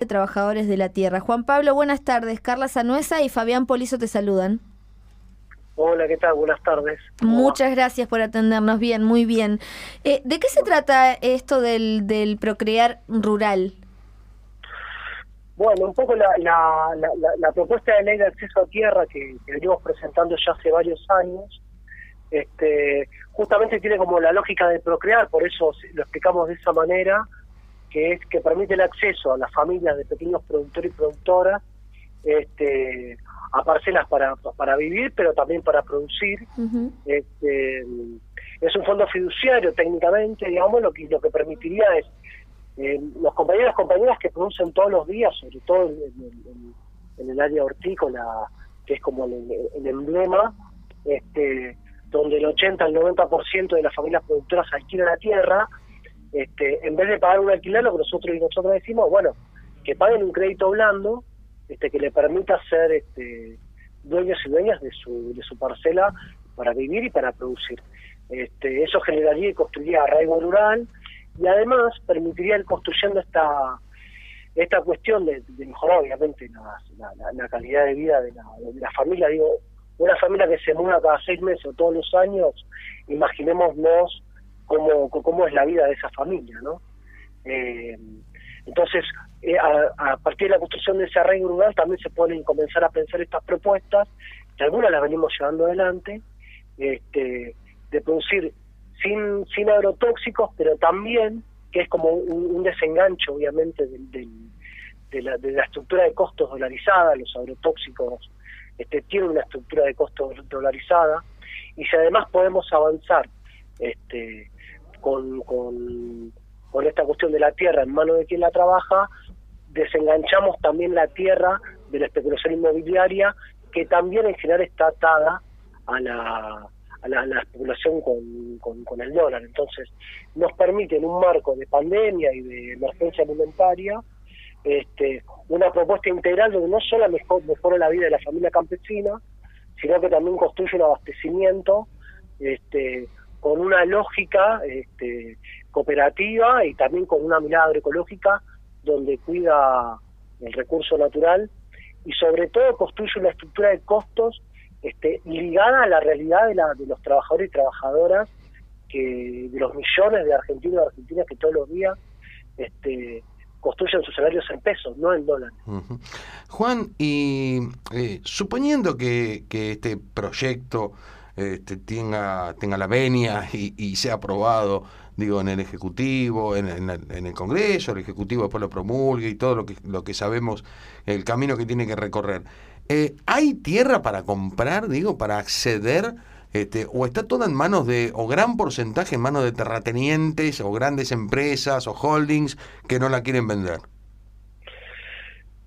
de Trabajadores de la Tierra. Juan Pablo, buenas tardes. Carla Sanuesa y Fabián Polizo te saludan. Hola, ¿qué tal? Buenas tardes. Muchas gracias por atendernos. Bien, muy bien. Eh, ¿De qué se trata esto del, del procrear rural? Bueno, un poco la, la, la, propuesta de ley de acceso a tierra que, venimos presentando ya hace varios años, este, justamente tiene como la lógica de procrear, por eso lo explicamos de esa manera, que es que permite el acceso a las familias de pequeños productores y productoras este, a parcelas para, para vivir, pero también para producir. este, es un fondo fiduciario técnicamente, digamos, lo que, lo que permitiría es eh, los compañeros y compañeras que producen todos los días, sobre todo en, el área hortícola, que es como el, el emblema, este, donde el 80 al 90% de las familias productoras alquilan la tierra, este, en vez de pagar un alquiler, lo que nosotros y nosotros decimos, bueno, que paguen un crédito blando este, que le permita ser este, dueños y dueñas de su, de su parcela para vivir y para producir. Este, eso generaría y construiría arraigo rural y además permitiría ir construyendo esta esta cuestión de, mejorar obviamente la, calidad de vida de la, de la familia. Digo, una familia que se muda cada seis meses o todos los años, imaginémonos cómo, cómo es la vida de esa familia, ¿no? Eh, entonces, eh, a, partir de la construcción de ese arraigo rural también se pueden comenzar a pensar estas propuestas, que algunas las venimos llevando adelante, este, de producir sin, sin agrotóxicos, pero también, que es como un, desengancho, obviamente, de, la, de la estructura de costos dolarizada, los agrotóxicos este, tienen una estructura de costos dolarizada, y si además podemos avanzar este, con, con, esta cuestión de la tierra en manos de quien la trabaja, desenganchamos también la tierra de la especulación inmobiliaria, que también en general está atada a la, a la, especulación con, el dólar. Entonces, nos permite en un marco de pandemia y de emergencia alimentaria, este, una propuesta integral donde no solo mejor, mejora la vida de la familia campesina, sino que también construye un abastecimiento este, con una lógica este, cooperativa y también con una mirada agroecológica donde cuida el recurso natural y sobre todo construye una estructura de costos este, ligada a la realidad de, la, de los trabajadores y trabajadoras que de los millones de argentinos y argentinas que todos los días este, construyen sus salarios en pesos, no en dólares. Juan, y eh, suponiendo que, que este proyecto este, tenga, tenga la venia y, sea aprobado, digo, en el Ejecutivo, en, el Congreso, el Ejecutivo después lo promulgue y todo lo que, lo que sabemos, el camino que tiene que recorrer. Eh, ¿Hay tierra para comprar, digo, para acceder? Este, o está todo en manos de, o gran porcentaje en manos de terratenientes, o grandes empresas, o holdings que no la quieren vender.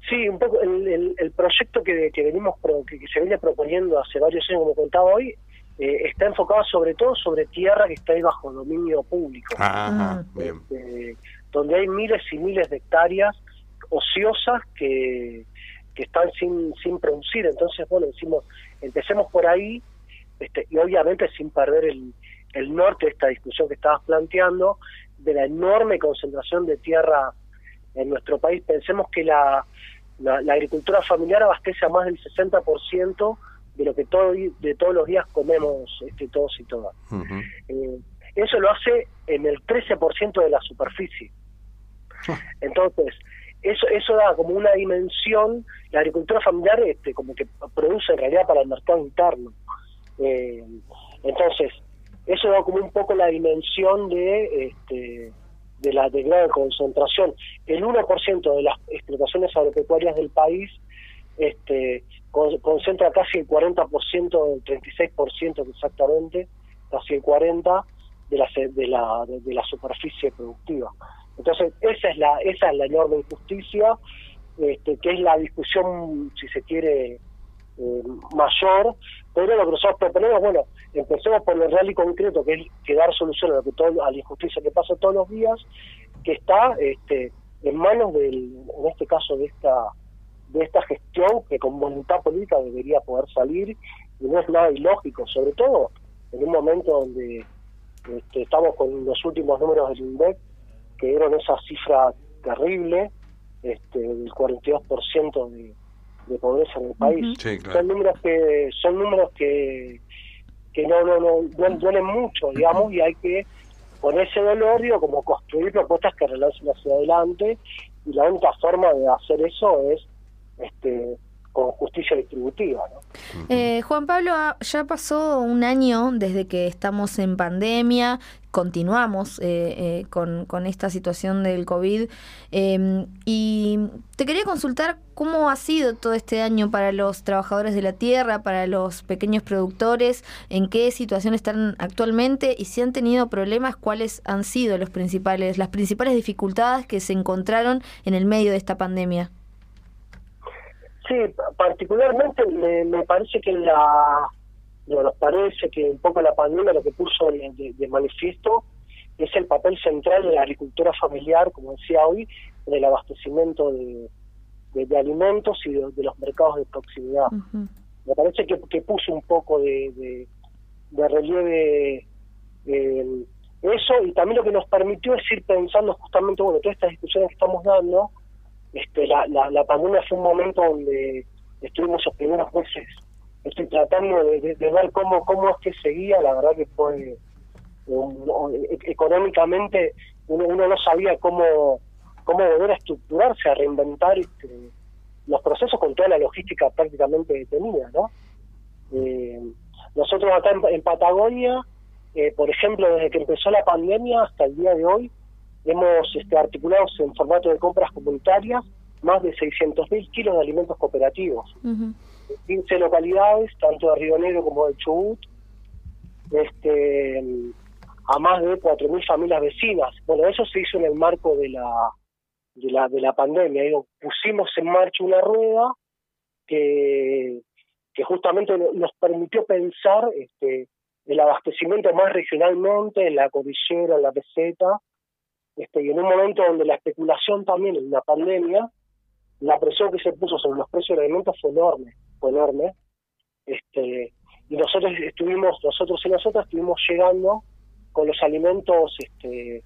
Sí, un poco el, proyecto que, venimos que, se viene proponiendo hace varios años, como contaba hoy, eh, está enfocado sobre todo sobre tierra que está ahí bajo dominio público, este, donde hay miles y miles de hectáreas ociosas que, que están sin, sin producir. Entonces, bueno, decimos, empecemos por ahí, este, y obviamente sin perder el, el norte de esta discusión que estabas planteando, de la enorme concentración de tierra en nuestro país. Pensemos que la, la, la agricultura familiar abastece a más del 60% de lo que todo, de todos los días comemos este, todos y todas. Eh, eso lo hace en el 13% de la superficie. Ah. Entonces, eso eso da como una dimensión, la agricultura familiar este como que produce en realidad para el mercado interno. Eh, entonces, eso da como un poco la dimensión de este de la de gran concentración. El 1% de las explotaciones agropecuarias del país este concentra casi el 40%, el 36% exactamente, casi el 40% de la, de la, de, la superficie productiva. Entonces, esa es la, esa es la enorme injusticia, este, que es la discusión, si se quiere, eh, mayor, pero lo que nosotros proponemos, bueno, empecemos por lo real y concreto, que es que dar solución a, lo que todo, a la injusticia que pasa todos los días, que está este, en manos del, en este caso de esta de esta gestión que con voluntad política debería poder salir y no es nada ilógico, sobre todo en un momento donde este, estamos con los últimos números del INDEC que dieron esa cifra terrible este, del 42% de, de pobreza en el país. Sí, claro. Son números que son números que, que no, no, no, duelen mucho, digamos, y hay que ponerse dolor, digo, como construir propuestas que relancen hacia adelante, y la única forma de hacer eso es este con justicia distributiva. ¿no? Eh, Juan Pablo, ah, ya pasó un año desde que estamos en pandemia, continuamos eh, eh, con, con, esta situación del COVID eh, y te quería consultar cómo ha sido todo este año para los trabajadores de la tierra, para los pequeños productores, en qué situación están actualmente y si han tenido problemas, cuáles han sido los principales, las principales dificultades que se encontraron en el medio de esta pandemia. Sí, particularmente me, me parece que la no, nos parece que un poco la pandemia lo que puso de, de, de, manifiesto es el papel central de la agricultura familiar, como decía hoy, en el abastecimiento de, de alimentos y de, los mercados de proximidad. Uh -huh. Me parece que, que, puso un poco de, relieve eh, eso y también lo que nos permitió es ir pensando justamente, bueno, todas estas discusiones que estamos dando, este, la, la, la pandemia fue un momento donde estuvimos los primeros meses estoy tratando de, ver cómo cómo es que seguía la verdad que fue económicamente uno, uno, no sabía cómo cómo volver a estructurarse a reinventar este, los procesos con toda la logística prácticamente detenida no eh, nosotros acá en, en Patagonia eh, por ejemplo desde que empezó la pandemia hasta el día de hoy hemos este, articulado en formato de compras comunitarias más de 600.000 kilos de alimentos cooperativos uh -huh 15 localidades, tanto de Río Negro como de Chubut, este, a más de 4.000 familias vecinas. Bueno, eso se hizo en el marco de la de la, de la pandemia. Digo, pusimos en marcha una rueda que, que justamente nos permitió pensar este, el abastecimiento más regionalmente en la cordillera, en la peseta, este, y en un momento donde la especulación también en la pandemia, la presión que se puso sobre los precios de alimentos fue enorme fue enorme este y nosotros estuvimos nosotros y nosotras estuvimos llegando con los alimentos este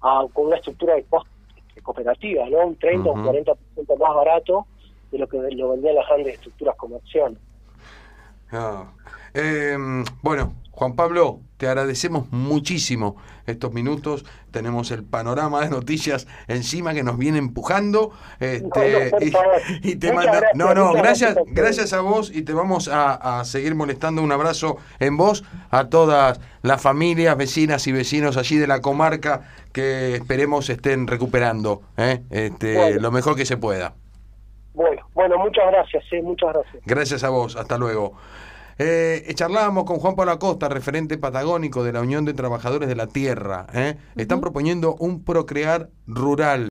a, con una estructura de costo este, cooperativa no un 30 o uh -huh. un 40 más barato de lo que lo vendían las grandes estructuras comerciales ah. eh, bueno Juan Pablo, te agradecemos muchísimo estos minutos. Tenemos el panorama de noticias encima que nos viene empujando. Este, no, y, y, te manda... gracias, no, no, gracias, gracias, gracias a vos y te vamos a, a, seguir molestando. Un abrazo en vos a todas las familias, vecinas y vecinos allí de la comarca que esperemos estén recuperando ¿eh? este, bueno. lo mejor que se pueda. Bueno, bueno, muchas gracias, sí, muchas gracias. Gracias a vos, hasta luego. Eh, charlábamos con Juan Pablo Acosta, referente patagónico de la Unión de Trabajadores de la Tierra. ¿eh? Están uh -huh. proponiendo un procrear rural.